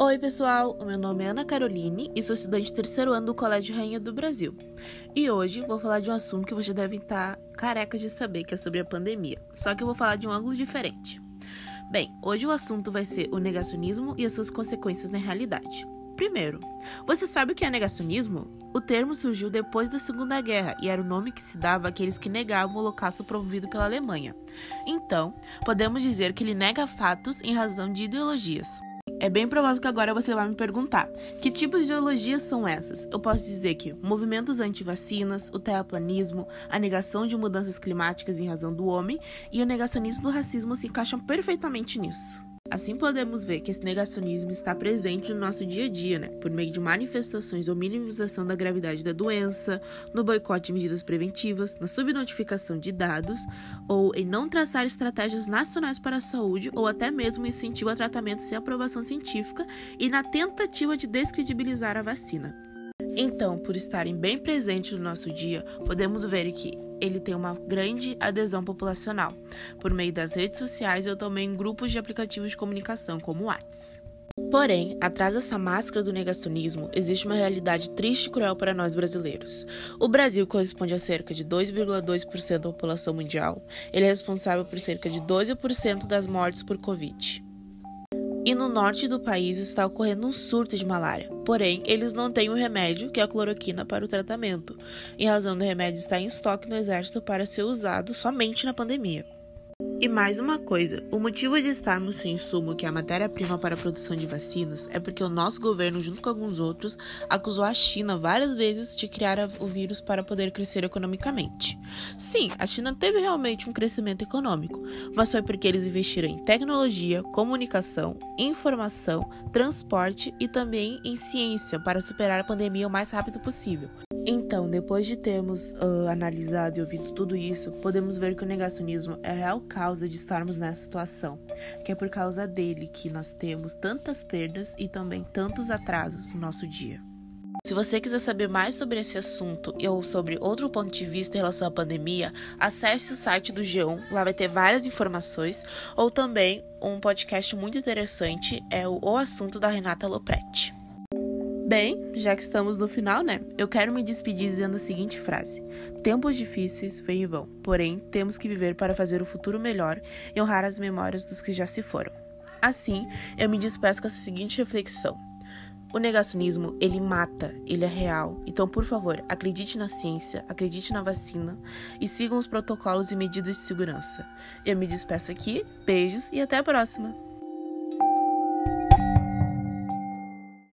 Oi, pessoal! Meu nome é Ana Caroline e sou estudante terceiro ano do Colégio Rainha do Brasil. E hoje vou falar de um assunto que vocês devem estar carecas de saber, que é sobre a pandemia. Só que eu vou falar de um ângulo diferente. Bem, hoje o assunto vai ser o negacionismo e as suas consequências na realidade. Primeiro, você sabe o que é negacionismo? O termo surgiu depois da Segunda Guerra e era o nome que se dava àqueles que negavam o holocausto promovido pela Alemanha. Então, podemos dizer que ele nega fatos em razão de ideologias. É bem provável que agora você vai me perguntar: que tipos de ideologias são essas? Eu posso dizer que movimentos anti-vacinas, o terraplanismo, a negação de mudanças climáticas em razão do homem e o negacionismo do racismo se encaixam perfeitamente nisso. Assim podemos ver que esse negacionismo está presente no nosso dia a dia, né? Por meio de manifestações ou minimização da gravidade da doença, no boicote de medidas preventivas, na subnotificação de dados, ou em não traçar estratégias nacionais para a saúde, ou até mesmo incentivo a tratamento sem aprovação científica e na tentativa de descredibilizar a vacina. Então, por estarem bem presentes no nosso dia, podemos ver que ele tem uma grande adesão populacional, por meio das redes sociais e também grupos de aplicativos de comunicação, como o WhatsApp. Porém, atrás dessa máscara do negacionismo, existe uma realidade triste e cruel para nós brasileiros. O Brasil corresponde a cerca de 2,2% da população mundial. Ele é responsável por cerca de 12% das mortes por Covid. E no norte do país está ocorrendo um surto de malária. Porém, eles não têm o um remédio, que é a cloroquina, para o tratamento, em razão do remédio estar em estoque no exército para ser usado somente na pandemia. E mais uma coisa, o motivo de estarmos sem insumo, que é a matéria-prima para a produção de vacinas, é porque o nosso governo, junto com alguns outros, acusou a China várias vezes de criar o vírus para poder crescer economicamente. Sim, a China teve realmente um crescimento econômico, mas foi porque eles investiram em tecnologia, comunicação, informação, transporte e também em ciência para superar a pandemia o mais rápido possível. Então, depois de termos uh, analisado e ouvido tudo isso, podemos ver que o negacionismo é a real causa de estarmos nessa situação, que é por causa dele que nós temos tantas perdas e também tantos atrasos no nosso dia. Se você quiser saber mais sobre esse assunto ou sobre outro ponto de vista em relação à pandemia, acesse o site do G1, lá vai ter várias informações, ou também um podcast muito interessante, é o O Assunto da Renata Lopretti. Bem, já que estamos no final, né? Eu quero me despedir dizendo a seguinte frase: Tempos difíceis vêm e vão, porém temos que viver para fazer o futuro melhor e honrar as memórias dos que já se foram. Assim, eu me despeço com essa seguinte reflexão: o negacionismo, ele mata, ele é real. Então, por favor, acredite na ciência, acredite na vacina e sigam os protocolos e medidas de segurança. Eu me despeço aqui, beijos e até a próxima!